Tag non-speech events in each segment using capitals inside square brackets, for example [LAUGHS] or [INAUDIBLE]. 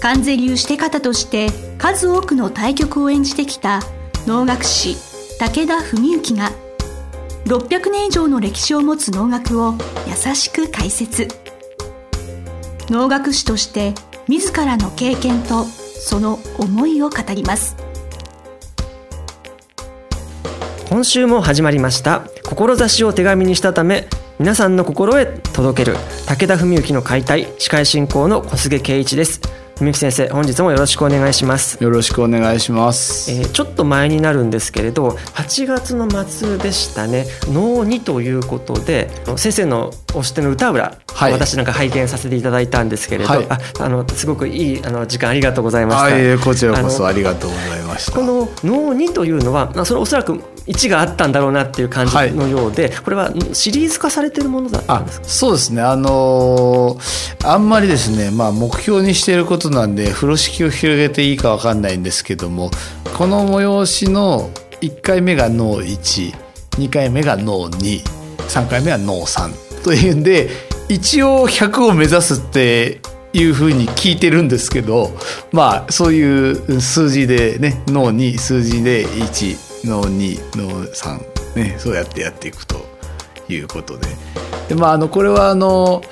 関税流して方として数多くの対局を演じてきた能楽師武田文幸が600年以上の歴史を持つ能楽を優しく解説。能楽師として自らの経験とその思いを語ります。今週も始まりました。志を手紙にしたため皆さんの心へ届ける武田文幸の解体司会進行の小菅圭一です。文木先生本日もよろしくお願いします。よろしくお願いします、えー、ちょっと前になるんですけれど8月の末でしたね。能にということで先生のおしての歌裏、はい、私なんか拝見させていただいたんですけれど、はい、ああのすごくいいあの時間ありがとうございました。あこちらこそありがとうございました。この能にというのはそれおそらく1があったんだろうなっていう感じのようで、はい、これはシリーズ化されてるものだったんですか？そうですね。あのー、あんまりですね、まあ、目標にしていることなんで風呂敷を広げていいか分かんないんですけどもこの催しの1回目が脳12回目が脳23回目は脳3というんで一応100を目指すっていうふうに聞いてるんですけどまあそういう数字でね脳2数字で1脳2脳3ねそうやってやっていくということで。でまああのこれはあの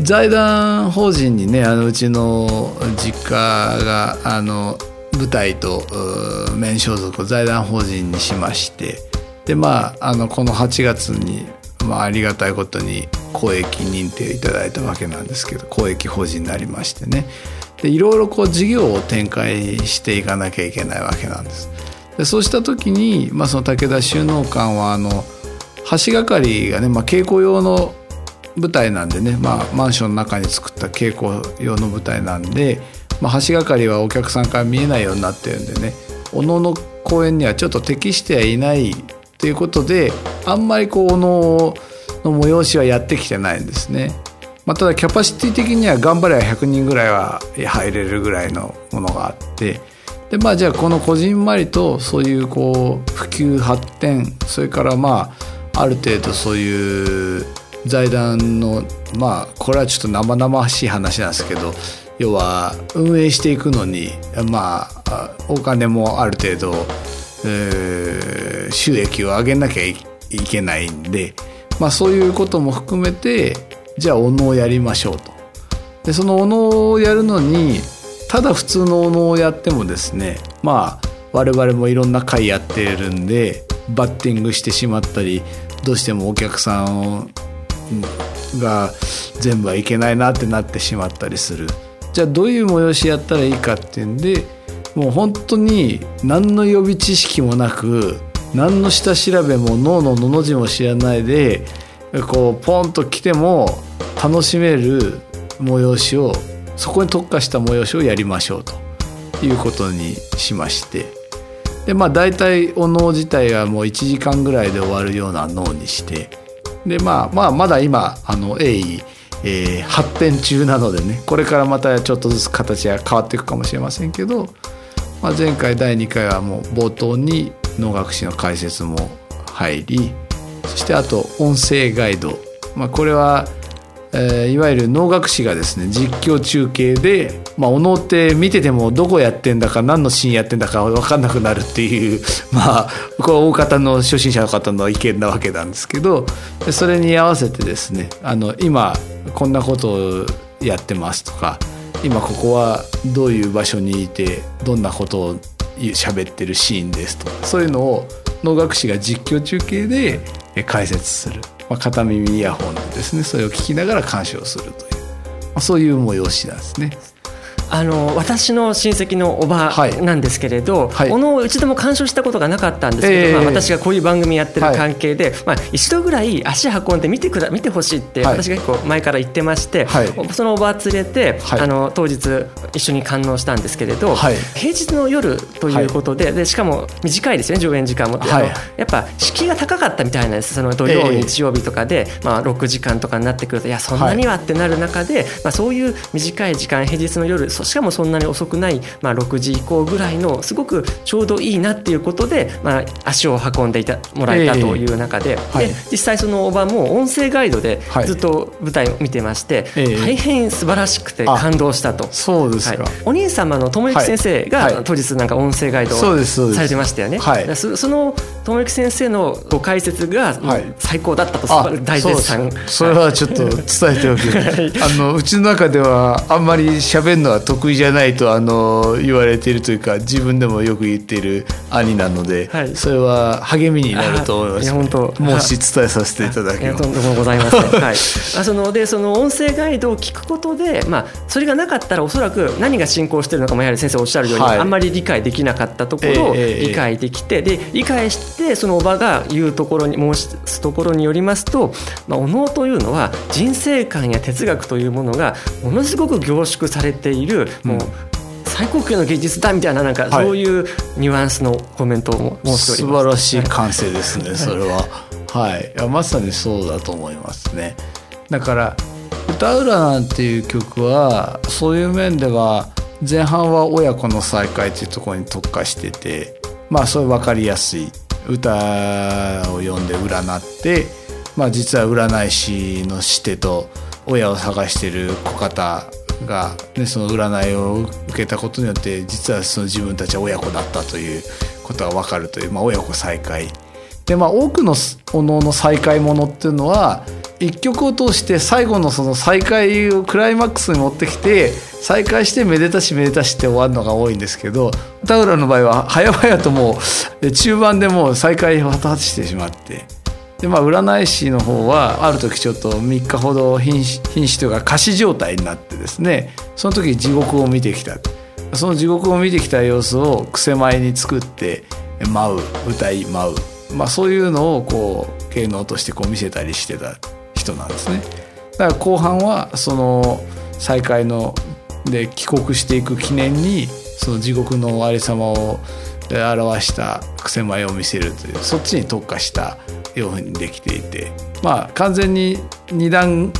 財団法人にねあのうちの実家があの舞台と面装束を財団法人にしまして。でまああのこの8月に、まあ、ありがたいことに公益認定いただいたわけなんですけど公益法人になりましてね。でいろいろこう事業を展開していかなきゃいけないわけなんです。でそうした時に、まあ、その武田収納館はあの橋がかりがね、まあ、稽古用の舞台なんでね、まあ、マンションの中に作った稽古用の舞台なんで、まあ、橋がかりはお客さんから見えないようになってるんでねおのの公演にはちょっと適してはいないということであんまりこうおのの催しはやってきてないんですね。まあ、ただキャパシティ的には頑張れば100人ぐらいは入れるぐらいのものがあってでまあじゃあこのこじんまりとそういうこう普及発展それからまあある程度そういう財団のまあこれはちょっと生々しい話なんですけど要は運営していくのにまあお金もある程度、えー、収益を上げなきゃいけないんで、まあ、そういうことも含めてじゃあお能をやりましょうと。でそのお能をやるのにただ普通のお能をやってもですねまあ我々もいろんな回やってるんでバッティングしてしまったりどうしてもお客さんが全部はいけないなってなってしまったりする。じゃあどういう催しやったらいいかっていうんでもう本当に何の予備知識もなく何の下調べも脳ののの字も知らないでこうポンと来ても楽しめる催しをそこに特化した催しをやりましょうということにしましてでまあ大体お能自体はもう1時間ぐらいで終わるような脳にしてでまあまあまだ今あの鋭意、えー、発展中なのでねこれからまたちょっとずつ形が変わっていくかもしれませんけど、まあ、前回第2回はもう冒頭に能楽師の解説も入りそしてあと音声ガイド、まあ、これはえー、いわゆる能楽師がですね実況中継で、まあ、お能って見ててもどこやってんだか何のシーンやってんだか分かんなくなるっていう [LAUGHS] まあこれ大方の初心者の方の意見なわけなんですけどそれに合わせてですねあの今こんなことをやってますとか今ここはどういう場所にいてどんなことを喋ってるシーンですとかそういうのを能楽師が実況中継で解説する。まあ、片耳イヤホンでですねそれを聞きながら鑑賞するという、まあ、そういう催しなんですね。あの私の親戚のおばなんですけれど、はい、お能を一度も鑑賞したことがなかったんですけど、えー、まあ、私がこういう番組やってる関係で、はい、まあ、一度ぐらい足運んで見てくだ見てほしいって私が結構前から言ってまして、はい、そのおば連れて、あの当日一緒に観音したんですけれど、平日の夜ということで,、でしかも短いですね上演時間も、やっぱ敷居が高かったみたいなんですその土曜、日曜日とかで、まあ、6時間とかになってくるといやそんなにはってなる中で、まあ、そういう短い時間平日の夜しかもそんなに遅くない、まあ、6時以降ぐらいのすごくちょうどいいなっていうことで、まあ、足を運んでいたもらえたという中で,、で実際そのおばも音声ガイドでずっと舞台を見てまして、大変素晴らしくて感動したと。そうですか、お兄様の友之先生が当日なんか音声ガイドをされてましたよね。そその友之先生のご解説が最高だったと大絶賛。それはちょっと伝えておく。[LAUGHS] あのうちの中ではあんまり喋るのは得意じゃないとあの言われているというか自分でもよく言っている兄なので、はい、それは励みになると思います、本当。もし伝えさせていただきます。とんでもございません、はい、あそのでその音声ガイドを聞くことで、まあ、それがなかったらおそらく何が進行しているのかもやはり先生おっしゃるように、はい、あんまり理解できなかったところを理解できて、えー、で理解してそのおばが言うところに申すところによりますと、まあ、お能というのは人生観や哲学というものがものすごく凝縮されている、もう最高級の芸術だみたいななんかそういうニュアンスのコメントを申しております、素晴らしい感性ですね、それは。はい、まさにそうだと思いますね。だから「歌うら」なんていう曲はそういう面では前半は親子の再会っていうところに特化しててまあそういう分かりやすい。歌を読んで占ってまあ実は占い師の師手と親を探してる子方が、ね、その占いを受けたことによって実はその自分たちは親子だったということが分かるという、まあ、親子再会。でまあ多くのお能の再会ものっていうのは一曲を通して最後のその再会をクライマックスに持ってきて再会してめでたしめでたしって終わるのが多いんですけど田浦の場合は早々ともう中盤でもう再会を果たしてしまってでまあ占い師の方はある時ちょっと3日ほど瀕死というか仮死状態になってですねその時地獄を見てきたその地獄を見てきた様子を癖前に作って舞う歌い舞う、まあ、そういうのをこう芸能としてこう見せたりしてた人なんですね。だから後半はその再会ので帰国していく記念にその地獄のありさまを表した癖前を見せるというそっちに特化したようにできていてまあ完全に二段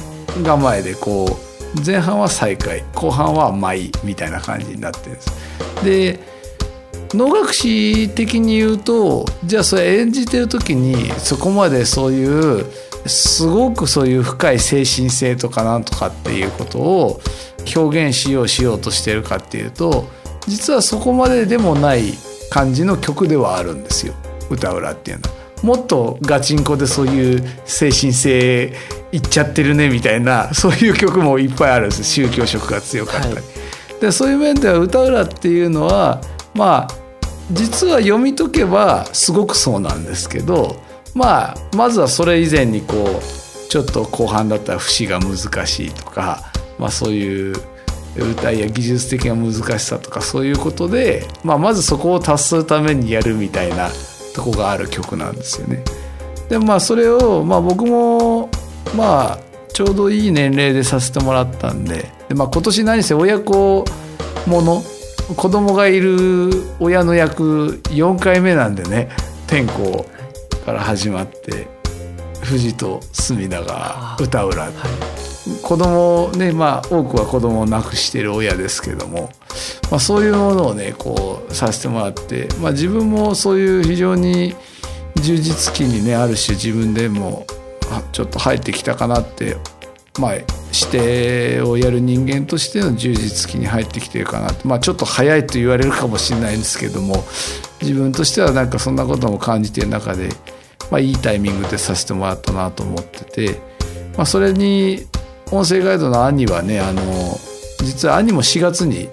構えでこう前半は再会後半は舞みたいな感じになってるんです。で能楽師的に言うとじゃあそれ演じてる時にそこまでそういうすごくそういう深い精神性とかなんとかっていうことを表現しようしようとしてるかっていうと実はそこまででもない感じの曲ではあるんですよ歌裏っていうのは。もっとガチンコでそういう精神性いっちゃってるねみたいなそういう曲もいっぱいあるんです宗教色が強かったり。はい、でそういう面では歌裏っていうのはまあ実は読み解けばすごくそうなんですけどまあまずはそれ以前にこうちょっと後半だったら節が難しいとか、まあ、そういう歌いや技術的な難しさとかそういうことで、まあ、まずそこを達するためにやるみたいなとこがある曲なんですよね。でまあそれを、まあ、僕もまあちょうどいい年齢でさせてもらったんでで、まあ、今年何せ親子もの子供がいる親の役4回目なんでね天候から始まって富士と隅田が歌うら、はい、子供ねまあ多くは子供を亡くしてる親ですけども、まあ、そういうものをねこうさせてもらって、まあ、自分もそういう非常に充実期にねある種自分でもちょっと入ってきたかなってまあ指定をやる人間としての充実期に入ってきてるかなまあちょっと早いと言われるかもしれないんですけども自分としてはなんかそんなことも感じてる中で、まあ、いいタイミングでさせてもらったなと思ってて、まあ、それに音声ガイドの兄はねあの実は兄も4月に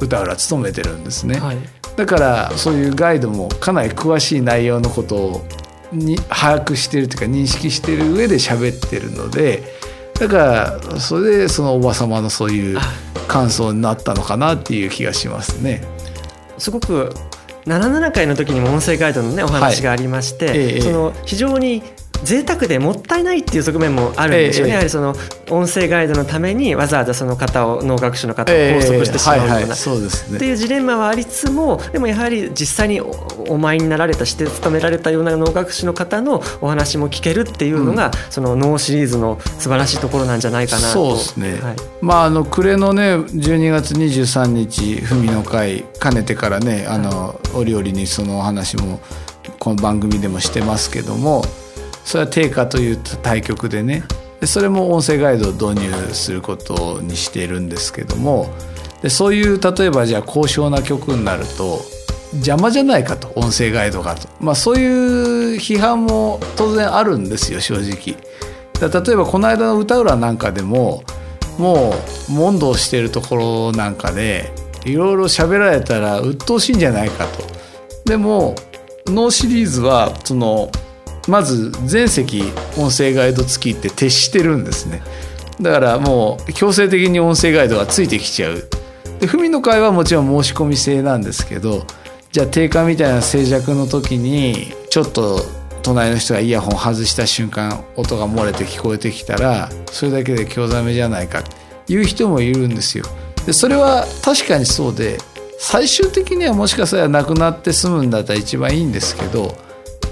歌浦務めてるんですね、はい、だからそういうガイドもかなり詳しい内容のことをに把握してるというか認識してる上で喋ってるのでだからそれでそのおば様のそういう感想になったのかなっていう気がしますね。すごく77回の時にも音声ガイドのねお話がありまして、はい。ええ、その非常に贅沢でもったいないっていう側面もあるんですよね、ええ、やはりその音声ガイドのためにわざわざその方を脳学習の方を拘束してしまうような、っていうジレンマはありつつもでもやはり実際にお前になられたして勤められたような脳学習の方のお話も聞けるっていうのが、うん、その脳シリーズの素晴らしいところなんじゃないかなと。そうですね、はい、まああの暮れのね12月23日文の会かねてからねあの、折々にそのお話もこの番組でもしてますけどもそれは定価という対局でねでそれも音声ガイドを導入することにしているんですけどもでそういう例えばじゃあ高尚な曲になると邪魔じゃないかと音声ガイドがと、まあ、そういう批判も当然あるんですよ正直。例えばこの間の歌浦なんかでももう問答してるところなんかでいろいろ喋られたら鬱陶しいんじゃないかと。でも能シリーズはそのまず全席音声ガイド付きって徹してるんですね。だからもう強制的に音声ガイドがついてきちゃう。で文の会はもちろん申し込み制なんですけどじゃあ定家みたいな静寂の時にちょっと隣の人がイヤホン外した瞬間音が漏れて聞こえてきたらそれだけで興ざめじゃないか。っていう人もいるんですよ。でそれは確かにそうで最終的にはもしかしたらなくなって済むんだったら一番いいんですけど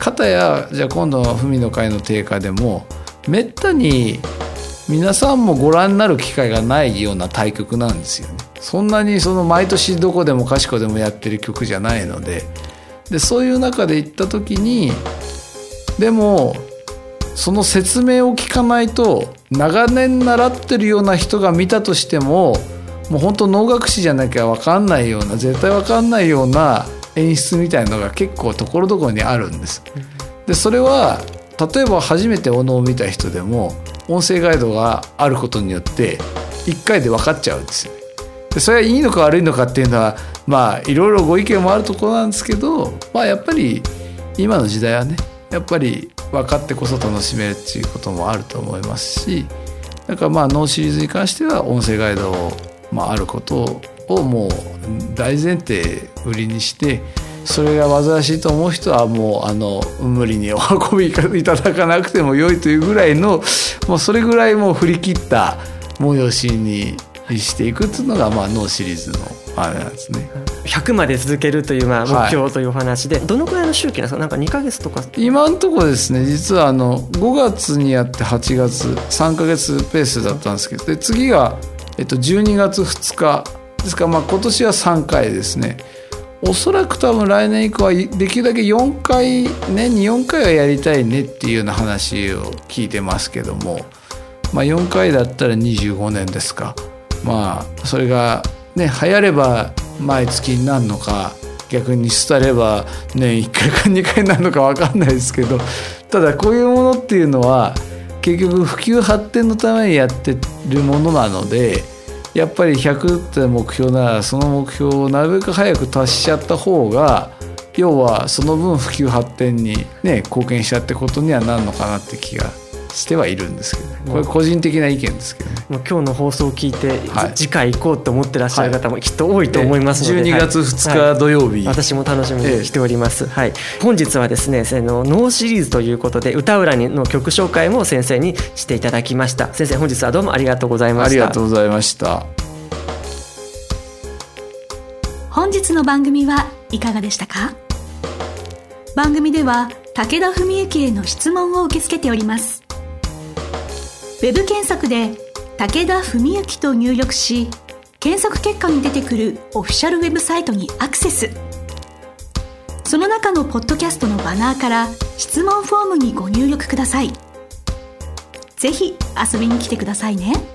片やじゃあ今度の文の会の定価でもめったに皆さんもご覧になる機会がないような対局なんですよね。そんなにその毎年どこでもかしこでもやってる曲じゃないのででそういう中で行った時にでもその説明を聞かないと長年習ってるような人が見たとしてももう本当能楽師じゃなきゃ分かんないような絶対分かんないような演出みたいのが結構ところどころにあるんです。でそれは例えば初めてお能を見た人でも音声ガイドがあることによって1回で分かっちゃうんですよ。でそれはいいのか悪いのかっていうのはまあいろいろご意見もあるところなんですけど、まあ、やっぱり今の時代はねやっぱり分かってこそ楽しめるっていうこともあると思いますしだからまあ能シリーズに関しては音声ガイドを、まあ、あることをもう大前提売りにしてそれが煩わしいと思う人はもうあの無理にお運びいただかなくても良いというぐらいのもうそれぐらいもう振り切った催しにしていくっていうのがまあ能シリーズのあれなんですね。100まで続けるというまあ目標というお話で、はい、どのくらいの周期なんですか？なんか2か月とか？今のところですね実はあの5月にやって8月3か月ペースだったんですけどで次が、えっと、12月2日ですからまあ今年は3回ですねおそらく多分来年以降はできるだけ4回年に4回はやりたいねっていうような話を聞いてますけども、まあ、4回だったら25年ですかまあそれがね流行れば毎月になるのか逆に廃れば年1回か2回になるのか分かんないですけどただこういうものっていうのは結局普及発展のためにやってるものなので。やっぱり100って目標ならその目標をなるべく早く達しちゃった方が要はその分普及発展にね貢献したってことにはなるのかなって気がしてはいるんですけどね。これ個人的な意見ですけどね。もう今日の放送を聞いて、はい、次回行こうと思ってらっしゃる方もきっと多いと思いますので、はい、12月2日土曜日、はい、私も楽しみにしております、はい、本日はですねの能シリーズということで歌占の曲紹介も先生にしていただきました。先生本日はどうもありがとうございました。ありがとうございました。本日の番組はいかがでしたか？番組では武田文幸への質問を受け付けておりますウェブ検索で武田文幸と入力し検索結果に出てくるオフィシャルウェブサイトにアクセスその中のポッドキャストのバナーから質問フォームにご入力ください是非遊びに来てくださいね。